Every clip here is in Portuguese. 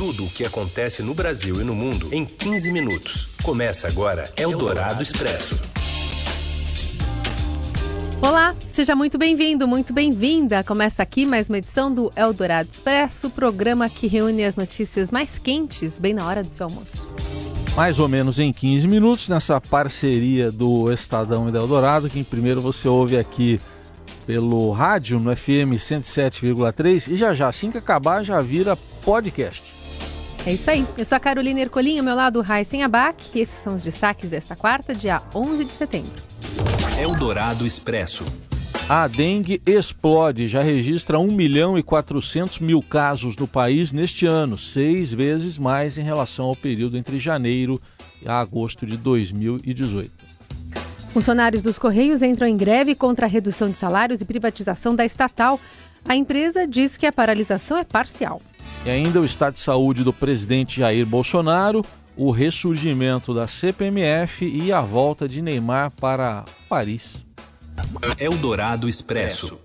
tudo o que acontece no Brasil e no mundo em 15 minutos. Começa agora Eldorado Expresso. Olá, seja muito bem-vindo, muito bem-vinda. Começa aqui mais uma edição do Eldorado Expresso, programa que reúne as notícias mais quentes bem na hora do seu almoço. Mais ou menos em 15 minutos, nessa parceria do Estadão e da Eldorado, que em primeiro você ouve aqui pelo rádio no FM 107,3 e já já, assim que acabar, já vira podcast. É isso aí. Eu sou a Carolina Ercolim, ao meu lado, Raíssen Abac. E esses são os destaques desta quarta, dia 11 de setembro. Eldorado Expresso. A dengue explode, já registra 1 milhão e 400 mil casos no país neste ano, seis vezes mais em relação ao período entre janeiro e agosto de 2018. Funcionários dos Correios entram em greve contra a redução de salários e privatização da estatal. A empresa diz que a paralisação é parcial. E ainda o estado de saúde do presidente Jair Bolsonaro, o ressurgimento da CPMF e a volta de Neymar para Paris. Eldorado Expresso.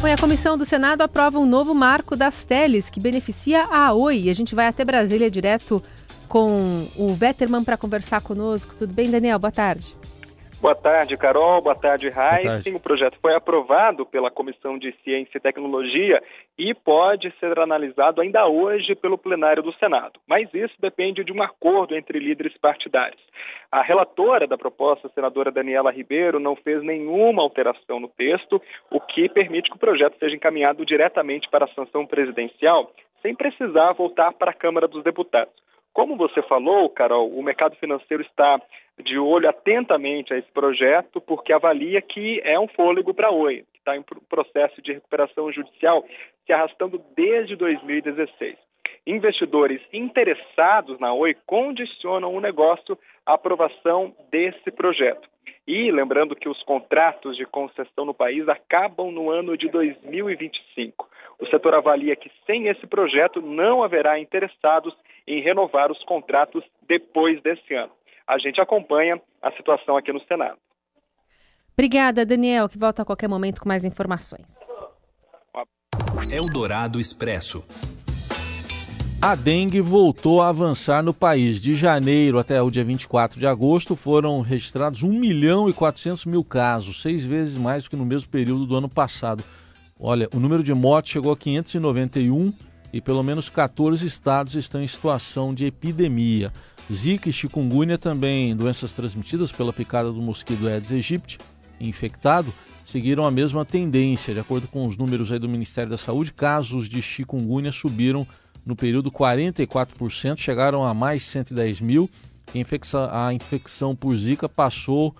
Foi a comissão do Senado aprova um novo marco das teles que beneficia a Oi. A gente vai até Brasília direto com o Vetterman para conversar conosco. Tudo bem, Daniel? Boa tarde. Boa tarde, Carol. Boa tarde, Rai. Sim, o projeto foi aprovado pela Comissão de Ciência e Tecnologia e pode ser analisado ainda hoje pelo plenário do Senado. Mas isso depende de um acordo entre líderes partidários. A relatora da proposta, a senadora Daniela Ribeiro, não fez nenhuma alteração no texto, o que permite que o projeto seja encaminhado diretamente para a sanção presidencial, sem precisar voltar para a Câmara dos Deputados. Como você falou, Carol, o mercado financeiro está de olho atentamente a esse projeto, porque avalia que é um fôlego para Oi, que está em processo de recuperação judicial se arrastando desde 2016. Investidores interessados na Oi condicionam o negócio à aprovação desse projeto. E lembrando que os contratos de concessão no país acabam no ano de 2025. O setor avalia que sem esse projeto não haverá interessados em renovar os contratos depois desse ano. A gente acompanha a situação aqui no Senado. Obrigada, Daniel, que volta a qualquer momento com mais informações. Eldorado Expresso. A dengue voltou a avançar no país. De janeiro até o dia 24 de agosto foram registrados 1 milhão e 400 mil casos, seis vezes mais do que no mesmo período do ano passado. Olha, o número de mortes chegou a 591 e pelo menos 14 estados estão em situação de epidemia. Zika e chikungunya também, doenças transmitidas pela picada do mosquito Aedes aegypti, infectado, seguiram a mesma tendência. De acordo com os números do Ministério da Saúde, casos de chikungunya subiram no período 44%, chegaram a mais 110 mil. A infecção por Zika passou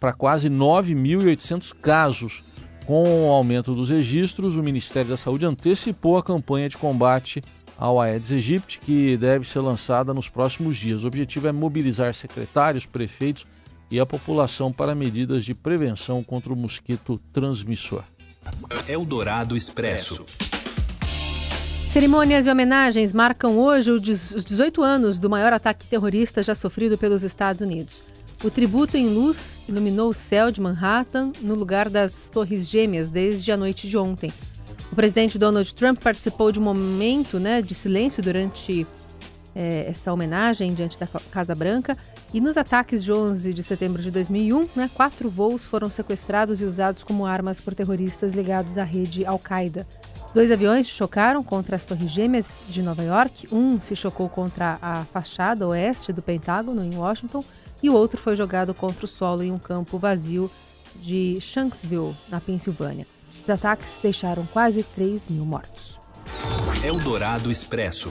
para quase 9.800 casos com o aumento dos registros, o Ministério da Saúde antecipou a campanha de combate ao Aedes aegypti, que deve ser lançada nos próximos dias. O objetivo é mobilizar secretários, prefeitos e a população para medidas de prevenção contra o mosquito transmissor. Eldorado Expresso. Cerimônias e homenagens marcam hoje os 18 anos do maior ataque terrorista já sofrido pelos Estados Unidos. O tributo em luz iluminou o céu de Manhattan no lugar das Torres Gêmeas desde a noite de ontem. O presidente Donald Trump participou de um momento né, de silêncio durante é, essa homenagem diante da Casa Branca. E nos ataques de 11 de setembro de 2001, né, quatro voos foram sequestrados e usados como armas por terroristas ligados à rede Al-Qaeda. Dois aviões chocaram contra as Torres Gêmeas de Nova York. Um se chocou contra a fachada oeste do Pentágono, em Washington e o outro foi jogado contra o solo em um campo vazio de Shanksville, na Pensilvânia. Os ataques deixaram quase 3 mil mortos. Eldorado Expresso.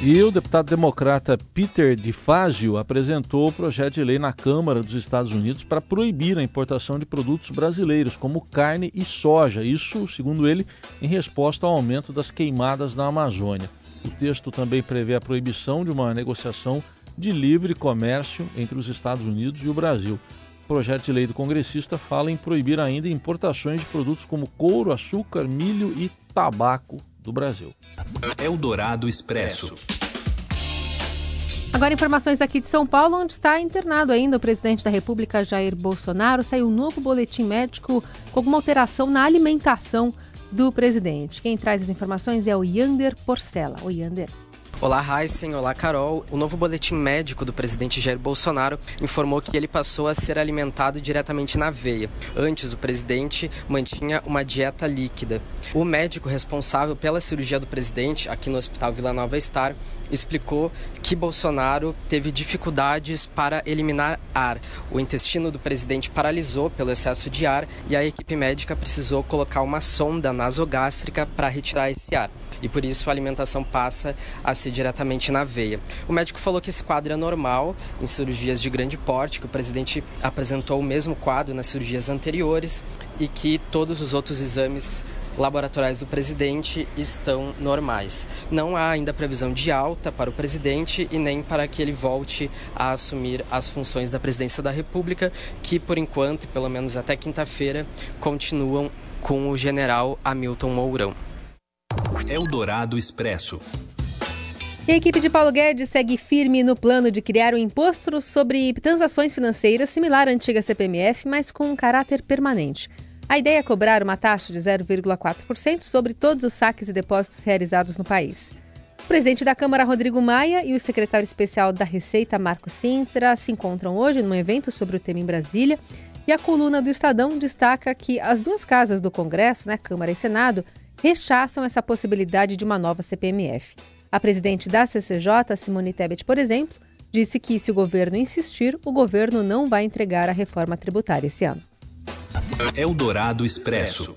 E o deputado democrata Peter DiFazio apresentou o projeto de lei na Câmara dos Estados Unidos para proibir a importação de produtos brasileiros, como carne e soja. Isso, segundo ele, em resposta ao aumento das queimadas na Amazônia. O texto também prevê a proibição de uma negociação de livre comércio entre os Estados Unidos e o Brasil. O projeto de lei do congressista fala em proibir ainda importações de produtos como couro, açúcar, milho e tabaco do Brasil. Eldorado Expresso. Agora, informações aqui de São Paulo, onde está internado ainda o presidente da República, Jair Bolsonaro. Saiu um novo boletim médico com alguma alteração na alimentação do presidente. Quem traz as informações é o Yander Porcela. O Yander. Olá, Heisen. Olá, Carol. O novo boletim médico do presidente Jair Bolsonaro informou que ele passou a ser alimentado diretamente na veia. Antes, o presidente mantinha uma dieta líquida. O médico responsável pela cirurgia do presidente, aqui no Hospital Vila Nova Star, explicou que Bolsonaro teve dificuldades para eliminar ar. O intestino do presidente paralisou pelo excesso de ar e a equipe médica precisou colocar uma sonda nasogástrica para retirar esse ar. E por isso a alimentação passa a ser diretamente na veia. O médico falou que esse quadro é normal em cirurgias de grande porte, que o presidente apresentou o mesmo quadro nas cirurgias anteriores e que todos os outros exames laboratoriais do presidente estão normais. Não há ainda previsão de alta para o presidente e nem para que ele volte a assumir as funções da presidência da República, que por enquanto, pelo menos até quinta-feira, continuam com o general Hamilton Mourão. Eldorado Expresso. E a equipe de Paulo Guedes segue firme no plano de criar um imposto sobre transações financeiras similar à antiga CPMF, mas com um caráter permanente. A ideia é cobrar uma taxa de 0,4% sobre todos os saques e depósitos realizados no país. O presidente da Câmara, Rodrigo Maia, e o secretário especial da Receita, Marco Sintra, se encontram hoje num evento sobre o tema em Brasília. E a coluna do Estadão destaca que as duas casas do Congresso, né, Câmara e Senado, rechaçam essa possibilidade de uma nova CPMF. A presidente da CCJ, Simone Tebet, por exemplo, disse que se o governo insistir, o governo não vai entregar a reforma tributária esse ano. Eldorado Expresso.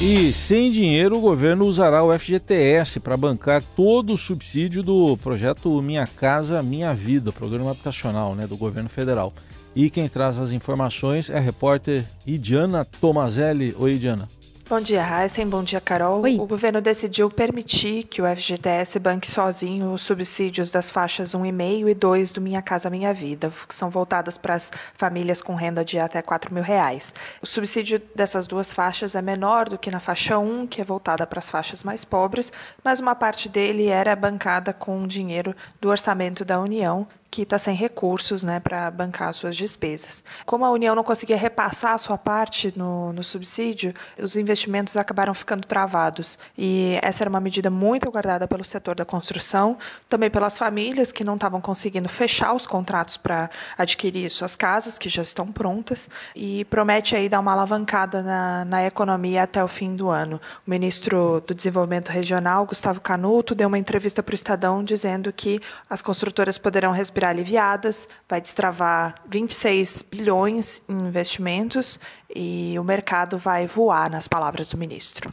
E sem dinheiro, o governo usará o FGTS para bancar todo o subsídio do projeto Minha Casa Minha Vida, programa habitacional né, do governo federal. E quem traz as informações é a repórter Idiana Tomazelli. Oi, Idiana. Bom dia, Heisen. Bom dia, Carol. Oi. O governo decidiu permitir que o FGTS banque sozinho os subsídios das faixas 1,5 e 2 do Minha Casa Minha Vida, que são voltadas para as famílias com renda de até 4 mil reais. O subsídio dessas duas faixas é menor do que na faixa 1, que é voltada para as faixas mais pobres, mas uma parte dele era bancada com dinheiro do orçamento da União, que está sem recursos né, para bancar suas despesas. Como a União não conseguia repassar a sua parte no, no subsídio, os investimentos acabaram ficando travados. E essa era uma medida muito aguardada pelo setor da construção, também pelas famílias que não estavam conseguindo fechar os contratos para adquirir suas casas, que já estão prontas, e promete aí dar uma alavancada na, na economia até o fim do ano. O ministro do Desenvolvimento Regional, Gustavo Canuto, deu uma entrevista para o Estadão dizendo que as construtoras poderão respirar respirar aliviadas, vai destravar 26 bilhões em investimentos e o mercado vai voar, nas palavras do ministro.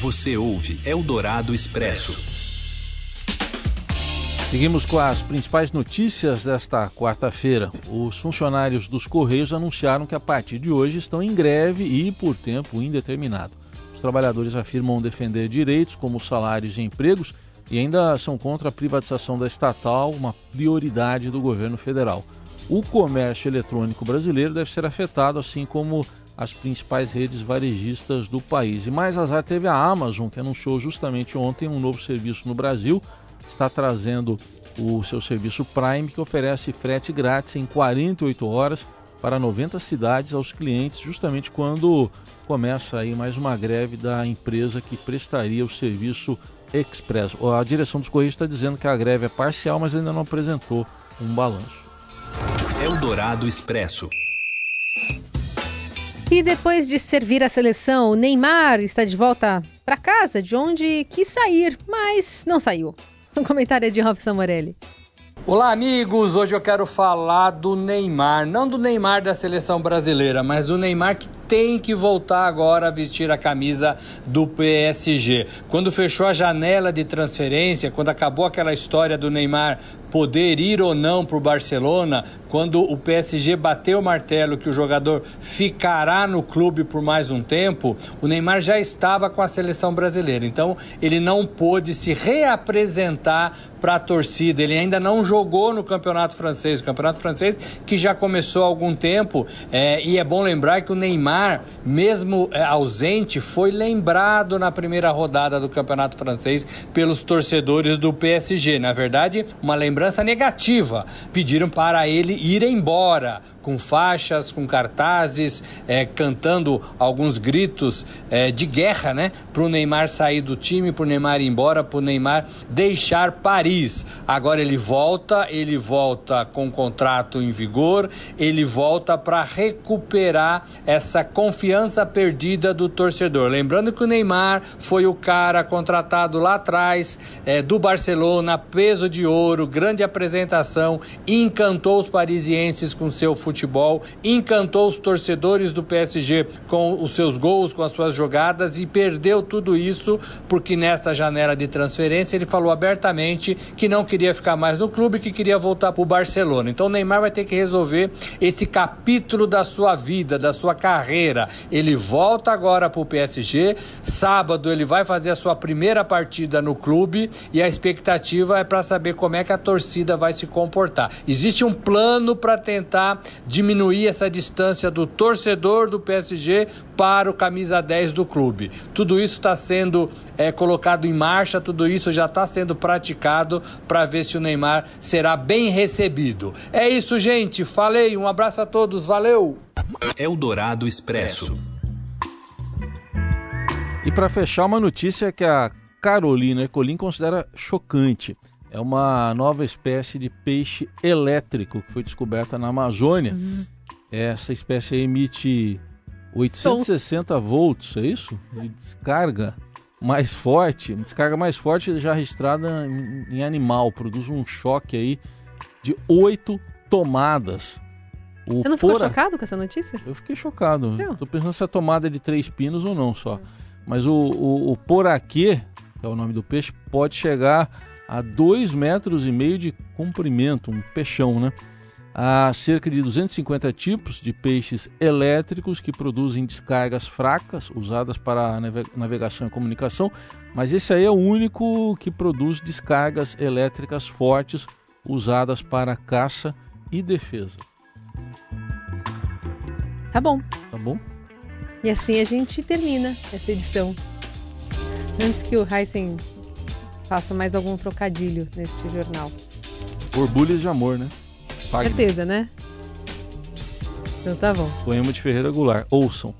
Você ouve Eldorado Expresso. Seguimos com as principais notícias desta quarta-feira. Os funcionários dos Correios anunciaram que a partir de hoje estão em greve e por tempo indeterminado. Os trabalhadores afirmam defender direitos como salários e empregos e ainda são contra a privatização da estatal, uma prioridade do governo federal. O comércio eletrônico brasileiro deve ser afetado, assim como as principais redes varejistas do país. E mais azar teve a Amazon, que anunciou justamente ontem um novo serviço no Brasil, está trazendo o seu serviço Prime, que oferece frete grátis em 48 horas para 90 cidades aos clientes, justamente quando começa aí mais uma greve da empresa que prestaria o serviço Express. A direção dos Correios está dizendo que a greve é parcial, mas ainda não apresentou um balanço. Eldorado Expresso. E depois de servir a seleção, o Neymar está de volta para casa, de onde quis sair, mas não saiu. Um comentário é de Robson Morelli. Olá, amigos! Hoje eu quero falar do Neymar. Não do Neymar da seleção brasileira, mas do Neymar que tem que voltar agora a vestir a camisa do PSG. Quando fechou a janela de transferência, quando acabou aquela história do Neymar poder ir ou não para o Barcelona, quando o PSG bateu o martelo que o jogador ficará no clube por mais um tempo, o Neymar já estava com a seleção brasileira. Então ele não pôde se reapresentar para a torcida. Ele ainda não jogou no campeonato francês, o campeonato francês que já começou há algum tempo. É, e é bom lembrar que o Neymar Neymar, mesmo é, ausente, foi lembrado na primeira rodada do Campeonato Francês pelos torcedores do PSG. Na verdade, uma lembrança negativa. Pediram para ele ir embora com faixas, com cartazes, é, cantando alguns gritos é, de guerra, né? Para o Neymar sair do time, para o Neymar ir embora, para o Neymar deixar Paris. Agora ele volta, ele volta com contrato em vigor, ele volta para recuperar essa confiança perdida do torcedor. Lembrando que o Neymar foi o cara contratado lá atrás é, do Barcelona, peso de ouro, grande apresentação, encantou os parisienses com seu futebol futebol, encantou os torcedores do PSG com os seus gols, com as suas jogadas e perdeu tudo isso porque nesta janela de transferência ele falou abertamente que não queria ficar mais no clube, que queria voltar para o Barcelona. Então o Neymar vai ter que resolver esse capítulo da sua vida, da sua carreira. Ele volta agora para o PSG. Sábado ele vai fazer a sua primeira partida no clube e a expectativa é para saber como é que a torcida vai se comportar. Existe um plano para tentar diminuir essa distância do torcedor do PSG para o camisa 10 do clube. Tudo isso está sendo é, colocado em marcha, tudo isso já está sendo praticado para ver se o Neymar será bem recebido. É isso, gente. Falei, um abraço a todos, valeu! Eldorado Expresso. E para fechar, uma notícia que a Carolina Ecolim considera chocante. É uma nova espécie de peixe elétrico que foi descoberta na Amazônia. Uhum. Essa espécie emite 860 volts, é isso? E descarga mais forte, descarga mais forte já registrada em, em animal, produz um choque aí de 8 tomadas. O Você não ficou pora... chocado com essa notícia? Eu fiquei chocado. Estou pensando se a tomada é de três pinos ou não só. Hum. Mas o, o, o poraquê, que é o nome do peixe, pode chegar a 2 metros e meio de comprimento, um peixão, né? Há cerca de 250 tipos de peixes elétricos que produzem descargas fracas, usadas para navegação e comunicação, mas esse aí é o único que produz descargas elétricas fortes, usadas para caça e defesa. Tá bom. Tá bom? E assim a gente termina essa edição. Antes que o Heisen faça mais algum trocadilho neste jornal. Borbulhas de amor, né? Pague. Certeza, né? Então tá bom. Poema de Ferreira Goulart. Ouçam.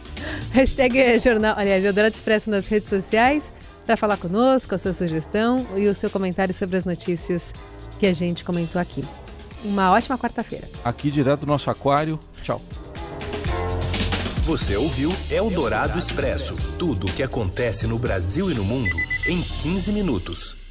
Hashtag jornal, aliás, Eldorado Expresso nas redes sociais para falar conosco, a sua sugestão e o seu comentário sobre as notícias que a gente comentou aqui. Uma ótima quarta-feira. Aqui direto do nosso aquário. Tchau. Você ouviu Eldorado Expresso tudo o que acontece no Brasil e no mundo em 15 minutos.